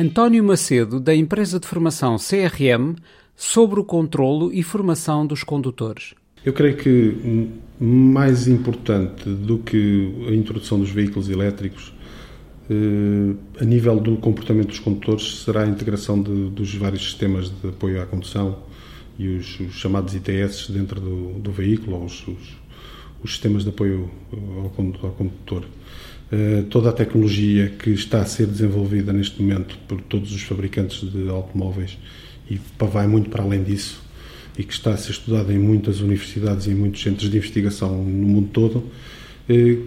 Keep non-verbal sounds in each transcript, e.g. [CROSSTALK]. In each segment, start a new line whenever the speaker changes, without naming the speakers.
António Macedo, da empresa de formação CRM, sobre o controlo e formação dos condutores.
Eu creio que mais importante do que a introdução dos veículos elétricos, eh, a nível do comportamento dos condutores, será a integração de, dos vários sistemas de apoio à condução e os, os chamados ITS dentro do, do veículo, os, os, os, sistemas de apoio ao, ao condutor. Eh, toda a tecnologia que está a ser desenvolvida neste momento por todos os fabricantes de automóveis e vai muito para além disso e que está a ser estudada em muitas universidades e em muitos centros de investigação no mundo todo, eh,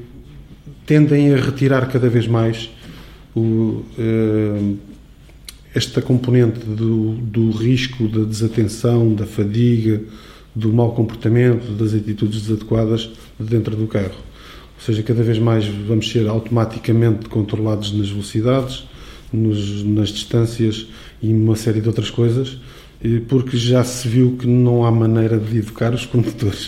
tendem a retirar cada vez mais o, eh, esta componente do, do risco da desatenção, da fadiga, do mau comportamento, das atitudes desadequadas dentro do carro ou seja, cada vez mais vamos ser automaticamente controlados nas velocidades, nos, nas distâncias e uma série de outras coisas, porque já se viu que não há maneira de educar os condutores.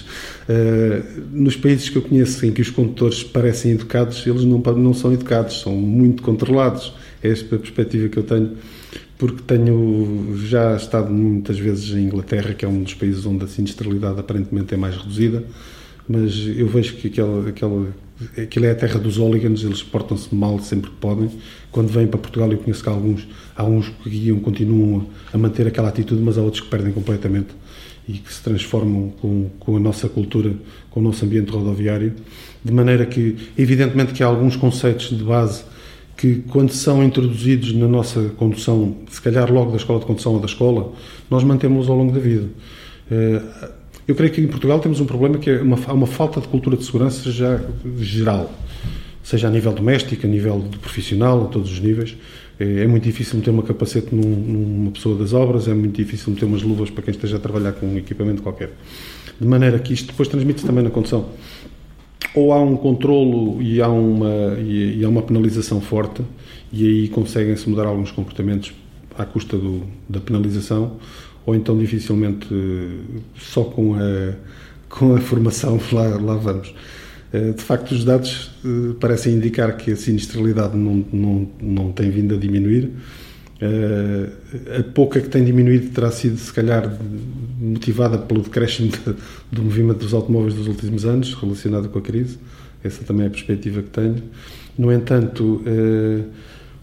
Uh, nos países que eu conheço em que os condutores parecem educados, eles não, não são educados, são muito controlados. É esta a perspectiva que eu tenho, porque tenho já estado muitas vezes em Inglaterra, que é um dos países onde a sinistralidade aparentemente é mais reduzida, mas eu vejo que aquela, aquela aquilo é a terra dos hooligans, eles portam-se mal sempre que podem. Quando vêm para Portugal, eu conheço que há alguns, há uns que guiam, continuam a manter aquela atitude, mas há outros que perdem completamente e que se transformam com, com a nossa cultura, com o nosso ambiente rodoviário, de maneira que, evidentemente, que há alguns conceitos de base que, quando são introduzidos na nossa condução, se calhar logo da escola de condução ou da escola, nós mantemos-los ao longo da vida. Eh, eu creio que em Portugal temos um problema que é uma, uma falta de cultura de segurança já geral, seja a nível doméstico, a nível profissional, a todos os níveis. É, é muito difícil meter uma capacete num, numa pessoa das obras, é muito difícil meter umas luvas para quem esteja a trabalhar com um equipamento qualquer. De maneira que isto depois transmite-se também na condução. Ou há um controlo e há uma, e, e há uma penalização forte, e aí conseguem-se mudar alguns comportamentos à custa do, da penalização, ou então dificilmente só com a, com a formação [LAUGHS] lá, lá vamos. Eh, de facto, os dados eh, parecem indicar que a sinistralidade não, não, não tem vindo a diminuir. Eh, a pouca que tem diminuído terá sido, se calhar, motivada pelo decréscimo do movimento dos automóveis dos últimos anos, relacionado com a crise. Essa também é a perspectiva que tenho. No entanto,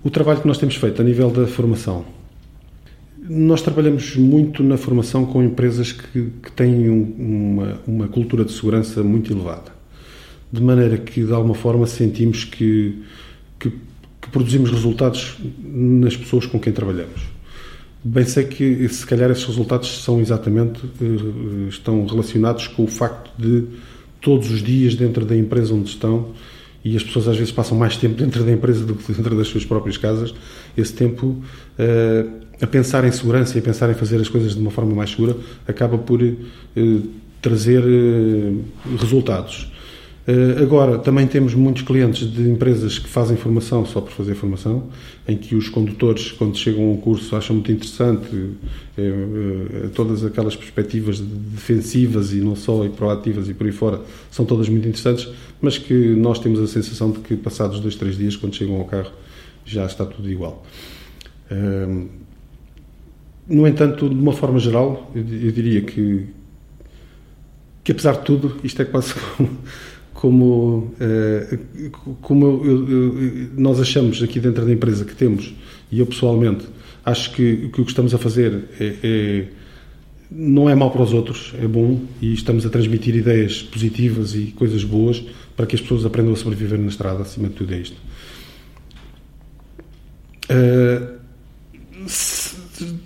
o trabalho que nós temos feito a nível da formação, nós trabalhamos muito na formação com empresas que, que têm um, uma, uma, cultura de segurança muito elevada. De maneira que, de alguma forma, sentimos que, que, que produzimos resultados nas pessoas com quem trabalhamos. Bem sei que, se calhar, esses resultados são exatamente, eh, estão relacionados com o facto de, todos os dias, dentro da empresa onde estão, e as pessoas às vezes passam mais tempo dentro da empresa do que dentro das suas próprias casas, esse tempo uh, a pensar em segurança e a pensar em fazer as coisas de uma forma mais segura acaba por uh, trazer uh, resultados. Agora, também temos muitos clientes de empresas que fazem formação só por fazer formação, em que os condutores, quando chegam a um curso, acham muito interessante todas aquelas perspectivas defensivas e não só, e proativas e por aí fora, são todas muito interessantes, mas que nós temos a sensação de que passados dois, três dias, quando chegam ao carro, já está tudo igual. No entanto, de uma forma geral, eu, diria que, que apesar de tudo, isto é quase como, como, como eu, eu, nós achamos aqui dentro da empresa que temos, e eu pessoalmente acho que, que o que estamos a fazer é, é não é mau para os outros, é bom e estamos a transmitir ideias positivas e coisas boas para que as pessoas aprendam a sobreviver na estrada, acima de tudo é isto. Uh,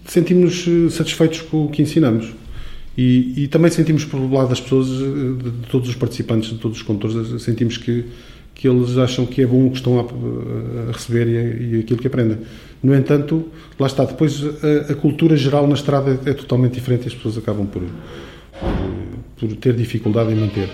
sentimos eh, satisfeitos com o que ensinamos. E, e, também sentimos por lado das pessoas, eh, de todos os participantes, de todos os condutores, sentimos que, que eles acham que é bom o que estão a, a receber e, e, aquilo que aprendem. No entanto, lá está, depois a, a, cultura geral na estrada é, é totalmente diferente e as pessoas acabam por, por ter dificuldade em manter.